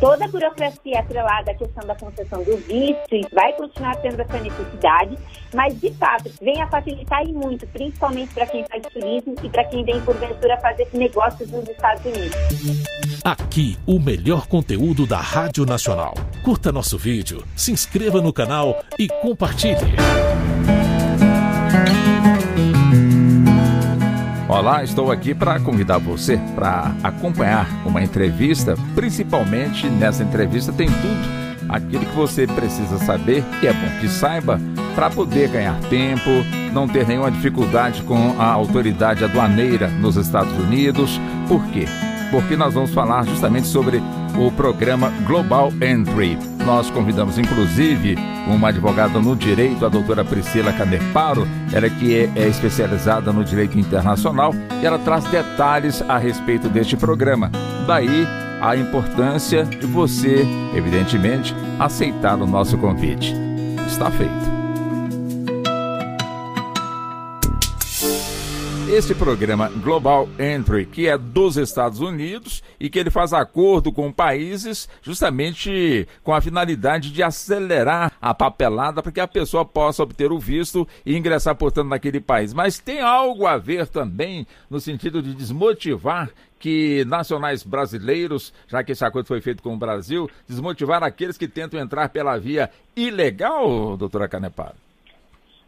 toda a burocracia atrelada à questão da concessão do visto vai continuar tendo essa necessidade, mas de fato vem a facilitar e muito, principalmente para quem faz turismo e para quem vem porventura fazer negócios nos Estados Unidos. Aqui, o melhor conteúdo da Rádio Nacional. Curta nosso vídeo, se inscreva no canal e compartilhe. Olá, estou aqui para convidar você para acompanhar uma entrevista. Principalmente nessa entrevista tem tudo aquilo que você precisa saber e é bom que saiba para poder ganhar tempo, não ter nenhuma dificuldade com a autoridade aduaneira nos Estados Unidos. Por quê? Porque nós vamos falar justamente sobre o programa Global Entry. Nós convidamos inclusive uma advogada no direito, a doutora Priscila Caneparo, ela que é, é especializada no direito internacional e ela traz detalhes a respeito deste programa. Daí a importância de você, evidentemente, aceitar o nosso convite. Está feito. Esse programa Global Entry, que é dos Estados Unidos e que ele faz acordo com países justamente com a finalidade de acelerar a papelada para que a pessoa possa obter o visto e ingressar, portanto, naquele país. Mas tem algo a ver também no sentido de desmotivar que nacionais brasileiros, já que esse acordo foi feito com o Brasil, desmotivar aqueles que tentam entrar pela via ilegal, doutora Caneparo?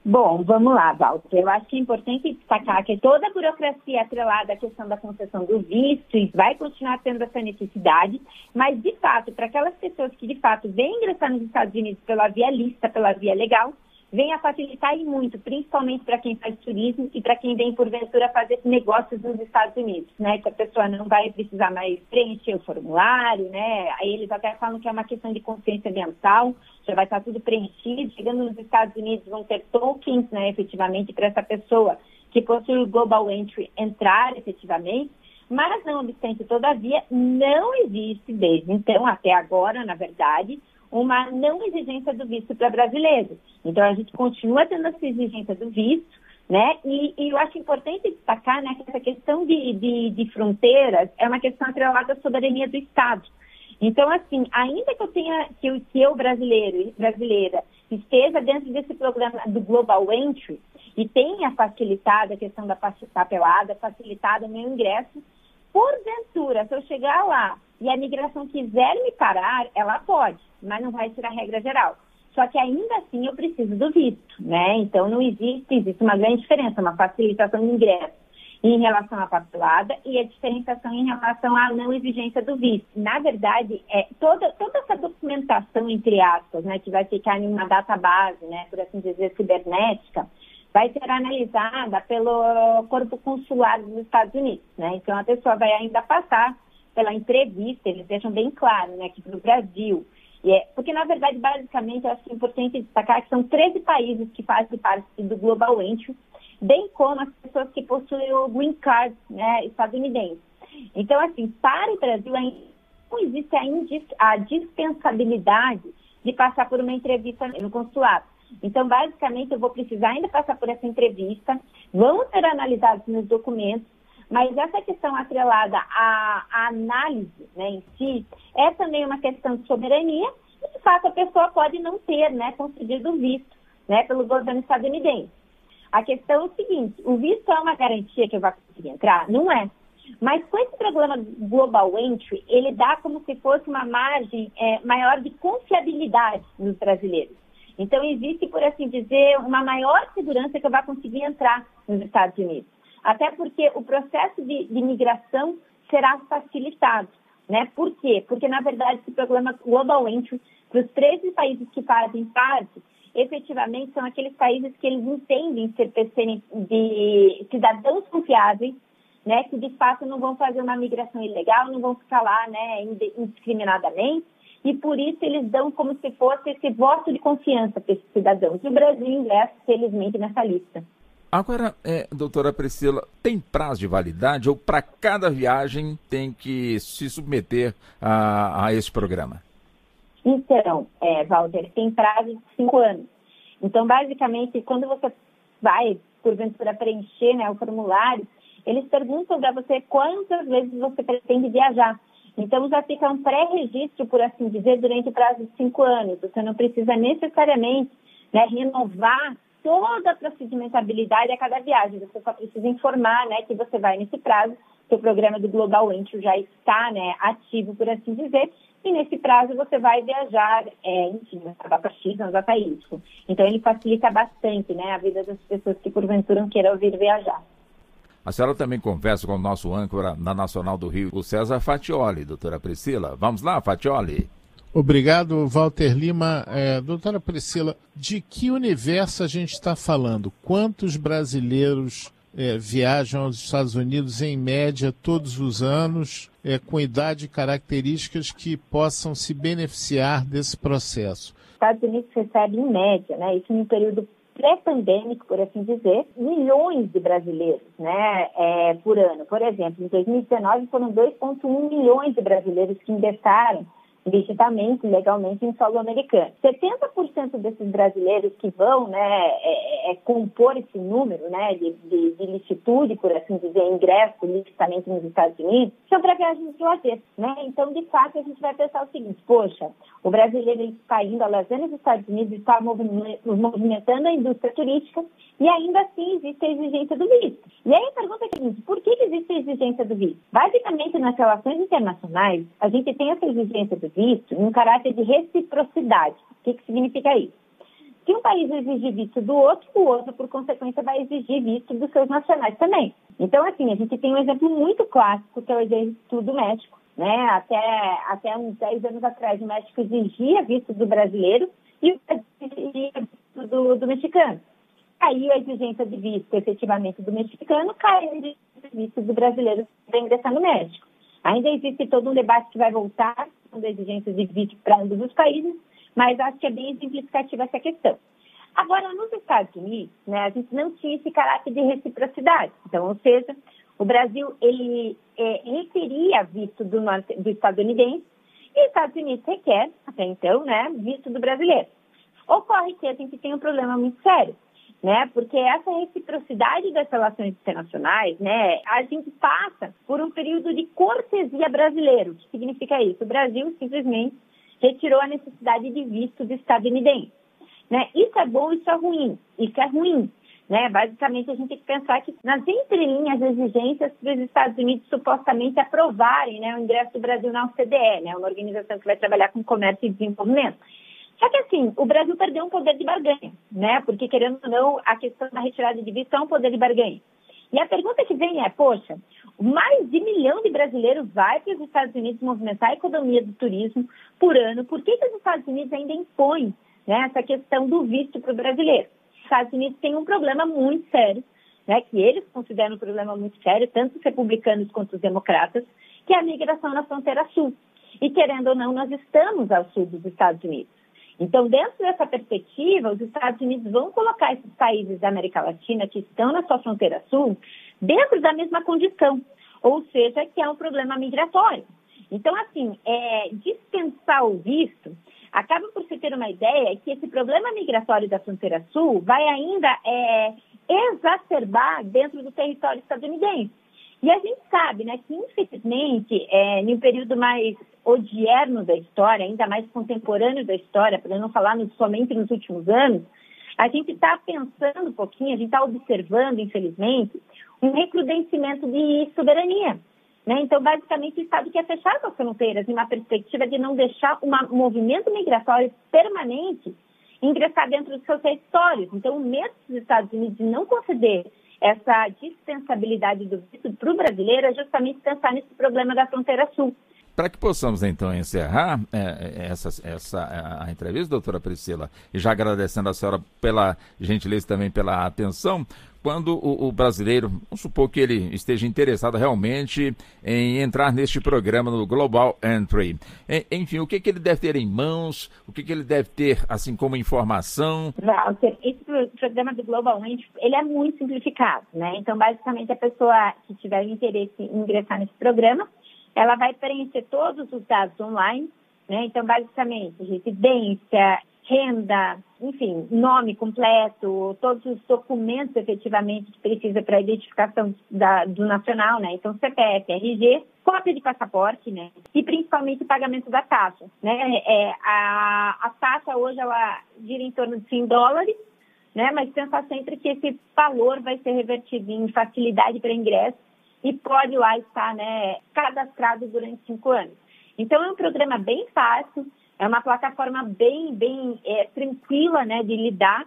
Bom, vamos lá, Walter. Eu acho que é importante destacar que toda a burocracia atrelada à questão da concessão do visto vai continuar tendo essa necessidade, mas, de fato, para aquelas pessoas que, de fato, vêm ingressar nos Estados Unidos pela via lista, pela via legal, vem a facilitar e muito, principalmente para quem faz turismo e para quem vem, porventura, fazer negócios nos Estados Unidos, né? Que a pessoa não vai precisar mais preencher o formulário, né? Aí eles até falam que é uma questão de consciência ambiental, já vai estar tudo preenchido. Chegando nos Estados Unidos, vão ter tokens, né, efetivamente, para essa pessoa que possui o Global Entry entrar efetivamente. Mas, não obstante, todavia, não existe desde então, até agora, na verdade, uma não exigência do visto para brasileiros. Então, a gente continua tendo essa exigência do visto, né? E, e eu acho importante destacar né, que essa questão de, de, de, fronteiras é uma questão atrelada à soberania do Estado. Então, assim, ainda que eu tenha, que eu, que eu brasileiro, brasileira, esteja dentro desse programa do Global Entry e tenha facilitado a questão da papelada, facilitado o meu ingresso, porventura, se eu chegar lá e a migração quiser me parar, ela pode mas não vai ser a regra geral. Só que ainda assim eu preciso do visto, né? Então não existe, existe uma grande diferença, uma facilitação de ingresso em relação à papelada e a diferenciação em relação à não exigência do visto. Na verdade, é, toda, toda essa documentação, entre aspas, né, que vai ficar em uma database, né, por assim dizer, cibernética, vai ser analisada pelo corpo consular dos Estados Unidos, né? Então a pessoa vai ainda passar pela entrevista, eles deixam bem claro, né, que para o Brasil é, porque, na verdade, basicamente, eu acho que é importante destacar que são 13 países que fazem parte do Global Entry, bem como as pessoas que possuem o Green Card né, estadunidense. Então, assim, para o Brasil ainda não existe a, a dispensabilidade de passar por uma entrevista no consulado. Então, basicamente, eu vou precisar ainda passar por essa entrevista, vão ser analisados meus documentos, mas essa questão atrelada à, à análise né, em si é também uma questão de soberania e, de fato, a pessoa pode não ter né, concedido visto né, pelo governo estadunidense. A questão é o seguinte, o visto é uma garantia que eu vou conseguir entrar? Não é. Mas com esse programa Global Entry, ele dá como se fosse uma margem é, maior de confiabilidade nos brasileiros. Então, existe, por assim dizer, uma maior segurança que eu vou conseguir entrar nos Estados Unidos até porque o processo de, de migração será facilitado. Né? Por quê? Porque, na verdade, esse programa Global Entry, para os 13 países que fazem parte, efetivamente são aqueles países que eles entendem ser de cidadãos confiáveis, né, que de fato não vão fazer uma migração ilegal, não vão ficar lá né, indiscriminadamente, e por isso eles dão como se fosse esse voto de confiança para esses cidadãos. E o Brasil ingressa, felizmente, nessa lista. Agora, é, doutora Priscila, tem prazo de validade ou para cada viagem tem que se submeter a, a esse programa? Então, é, Walter, tem prazo de cinco anos. Então, basicamente, quando você vai, porventura, preencher né, o formulário, eles perguntam para você quantas vezes você pretende viajar. Então, já fica um pré-registro, por assim dizer, durante o prazo de cinco anos. Você não precisa necessariamente né, renovar toda a procedimentabilidade a cada viagem. Você só precisa informar né, que você vai nesse prazo, que o programa do Global Entry já está né, ativo, por assim dizer, e nesse prazo você vai viajar, é, enfim, para X, para Y. Então, ele facilita bastante né, a vida das pessoas que, porventura, queiram vir viajar. A senhora também conversa com o nosso âncora na Nacional do Rio, o César Fatioli, doutora Priscila. Vamos lá, Fatioli. Obrigado, Walter Lima. É, doutora Priscila, de que universo a gente está falando? Quantos brasileiros é, viajam aos Estados Unidos em média todos os anos, é, com idade e características que possam se beneficiar desse processo? Estados Unidos recebe em média, né, isso em um período pré-pandêmico, por assim dizer, milhões de brasileiros né, é, por ano. Por exemplo, em 2019 foram 2,1 milhões de brasileiros que ingressaram licitamente, legalmente em solo americano. 70% desses brasileiros que vão né, é, é, é, compor esse número né, de, de, de, licitude, por assim dizer, ingresso licitamente nos Estados Unidos, são para viagens de lazer. Né? Então, de fato, a gente vai pensar o seguinte, poxa, o brasileiro está indo a lazer nos Estados Unidos, está movimentando a indústria turística e ainda assim existe a exigência do visto. E aí a pergunta é a seguinte, por que existe a exigência do visto? Basicamente, nas relações internacionais, a gente tem essa exigência do visto em um caráter de reciprocidade. O que, que significa isso? Se um país exigir visto do outro, o outro, por consequência, vai exigir visto dos seus nacionais também. Então, assim, a gente tem um exemplo muito clássico, que é o exemplo do México. Né? Até, até uns 10 anos atrás, o México exigia visto do brasileiro e o Brasil exigia visto do, do mexicano. Caiu a exigência de visto, efetivamente, do mexicano, caiu a exigência de visto do brasileiro para ingressar no México. Ainda existe todo um debate que vai voltar da exigência de visto para ambos os países, mas acho que é bem exemplificativa essa questão. Agora, nos Estados Unidos, né, a gente não tinha esse caráter de reciprocidade. Então, ou seja, o Brasil ele é, requeria visto do, do estadunidense e os Estados Unidos requer, até então, né, visto do brasileiro. Ocorre que a gente tem um problema muito sério, né? Porque essa reciprocidade das relações internacionais, né? A gente passa por um período de cortesia brasileiro. O que significa isso? O Brasil simplesmente retirou a necessidade de visto do estadunidense, né? Isso é bom, isso é ruim. Isso é ruim, né? Basicamente, a gente tem que pensar que nas entrelinhas exigências para os Estados Unidos supostamente aprovarem né, o ingresso do Brasil na OCDE, né? Uma organização que vai trabalhar com comércio e desenvolvimento. Só que assim, o Brasil perdeu um poder de barganha, né? Porque, querendo ou não, a questão da retirada de visto é um poder de barganha. E a pergunta que vem é, poxa, mais de milhão de brasileiros vai para os Estados Unidos movimentar a economia do turismo por ano. Por que, que os Estados Unidos ainda impõem né, essa questão do visto para o brasileiro? Os Estados Unidos têm um problema muito sério, né, que eles consideram um problema muito sério, tanto os republicanos quanto os democratas, que é a migração na fronteira sul. E, querendo ou não, nós estamos ao sul dos Estados Unidos. Então, dentro dessa perspectiva, os Estados Unidos vão colocar esses países da América Latina que estão na sua fronteira sul dentro da mesma condição, ou seja, que é um problema migratório. Então, assim, é, dispensar o visto acaba por se ter uma ideia que esse problema migratório da fronteira sul vai ainda é, exacerbar dentro do território estadunidense. E a gente sabe né, que, infelizmente, é, em um período mais odierno da história, ainda mais contemporâneo da história, para não falar somente nos últimos anos, a gente está pensando um pouquinho, a gente está observando, infelizmente, um recrudescimento de soberania. Né? Então, basicamente, o Estado quer fechar as fronteiras em uma perspectiva de não deixar um movimento migratório permanente ingressar dentro dos seus territórios. Então, o medo dos Estados Unidos de não conceder essa dispensabilidade do visto para o brasileiro é justamente pensar nesse problema da fronteira sul. Para que possamos então encerrar é, é, essa, essa a entrevista, doutora Priscila, e já agradecendo a senhora pela gentileza também pela atenção, quando o, o, brasileiro, vamos supor que ele esteja interessado realmente em entrar neste programa no Global Entry. enfim, o que, que ele deve ter em mãos, o que, que ele deve ter, assim, como informação? Walter, esse programa do Global Entry, ele é muito simplificado, né? Então, basicamente, a pessoa que tiver interesse em ingressar nesse programa, ela vai preencher todos os dados online, né? Então, basicamente, residência, renda, enfim, nome completo, todos os documentos efetivamente que precisa para a identificação da, do nacional, né? Então, CPF, RG, cópia de passaporte, né? E principalmente o pagamento da taxa, né? É, a, a taxa hoje ela gira em torno de 100 dólares, né? Mas pensar sempre que esse valor vai ser revertido em facilidade para ingresso e pode lá estar, né, cadastrado durante cinco anos. Então é um programa bem fácil, é uma plataforma bem, bem é, tranquila, né, de lidar.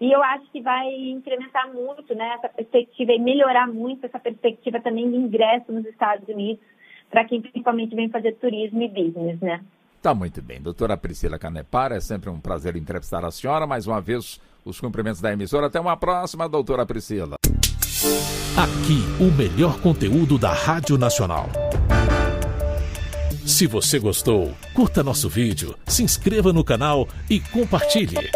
E eu acho que vai incrementar muito, né, essa perspectiva e melhorar muito essa perspectiva também de ingresso nos Estados Unidos para quem principalmente vem fazer turismo e business, né? Tá muito bem. Doutora Priscila Canepara, é sempre um prazer entrevistar a senhora. Mais uma vez, os cumprimentos da emissora. Até uma próxima, doutora Priscila. Aqui, o melhor conteúdo da Rádio Nacional. Se você gostou, curta nosso vídeo, se inscreva no canal e compartilhe.